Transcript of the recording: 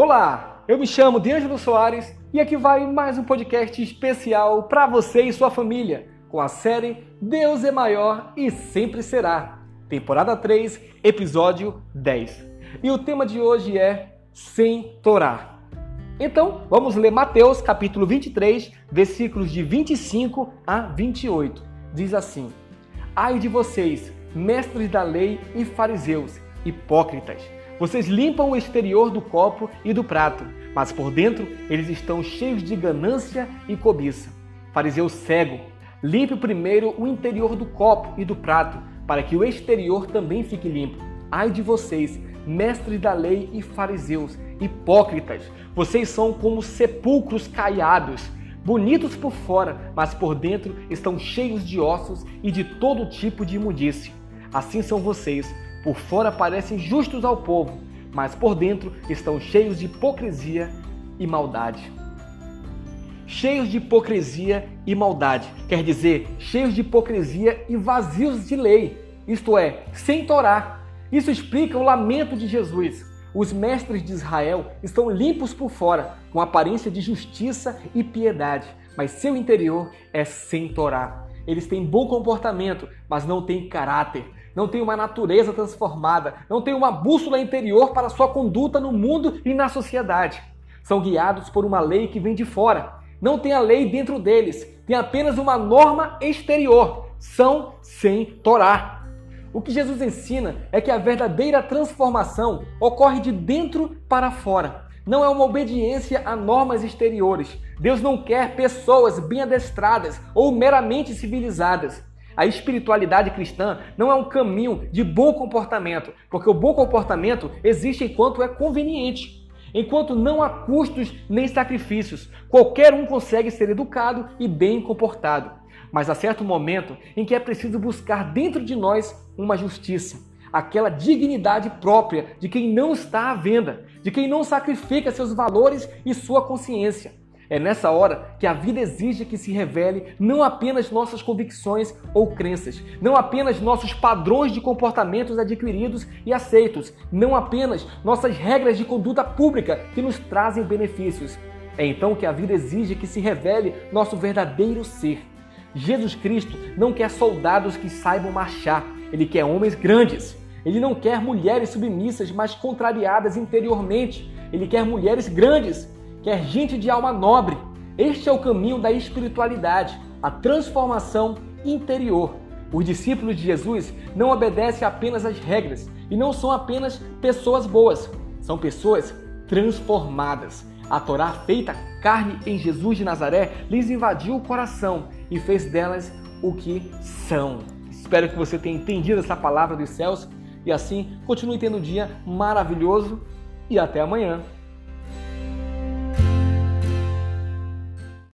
Olá, eu me chamo D'Angelo Soares e aqui vai mais um podcast especial para você e sua família com a série Deus é Maior e Sempre Será, temporada 3, episódio 10. E o tema de hoje é Sem Torá. Então, vamos ler Mateus capítulo 23, versículos de 25 a 28. Diz assim: Ai de vocês, mestres da lei e fariseus, hipócritas! Vocês limpam o exterior do copo e do prato, mas por dentro eles estão cheios de ganância e cobiça. Fariseu cego, limpe primeiro o interior do copo e do prato, para que o exterior também fique limpo. Ai de vocês, mestres da lei e fariseus, hipócritas! Vocês são como sepulcros caiados, bonitos por fora, mas por dentro estão cheios de ossos e de todo tipo de imundície. Assim são vocês por fora parecem justos ao povo, mas por dentro estão cheios de hipocrisia e maldade. Cheios de hipocrisia e maldade, quer dizer, cheios de hipocrisia e vazios de lei, isto é, sem Torá. Isso explica o lamento de Jesus. Os mestres de Israel estão limpos por fora, com aparência de justiça e piedade, mas seu interior é sem Torá. Eles têm bom comportamento, mas não têm caráter não tem uma natureza transformada, não tem uma bússola interior para sua conduta no mundo e na sociedade. São guiados por uma lei que vem de fora. Não tem a lei dentro deles, tem apenas uma norma exterior. São sem Torá. O que Jesus ensina é que a verdadeira transformação ocorre de dentro para fora. Não é uma obediência a normas exteriores. Deus não quer pessoas bem adestradas ou meramente civilizadas. A espiritualidade cristã não é um caminho de bom comportamento, porque o bom comportamento existe enquanto é conveniente. Enquanto não há custos nem sacrifícios, qualquer um consegue ser educado e bem comportado. Mas há certo momento em que é preciso buscar dentro de nós uma justiça, aquela dignidade própria de quem não está à venda, de quem não sacrifica seus valores e sua consciência. É nessa hora que a vida exige que se revele não apenas nossas convicções ou crenças, não apenas nossos padrões de comportamentos adquiridos e aceitos, não apenas nossas regras de conduta pública que nos trazem benefícios. É então que a vida exige que se revele nosso verdadeiro ser. Jesus Cristo não quer soldados que saibam marchar, ele quer homens grandes. Ele não quer mulheres submissas, mas contrariadas interiormente. Ele quer mulheres grandes quer gente de alma nobre. Este é o caminho da espiritualidade, a transformação interior. Os discípulos de Jesus não obedecem apenas às regras e não são apenas pessoas boas, são pessoas transformadas. A Torá feita carne em Jesus de Nazaré lhes invadiu o coração e fez delas o que são. Espero que você tenha entendido essa palavra dos céus e assim continue tendo um dia maravilhoso e até amanhã.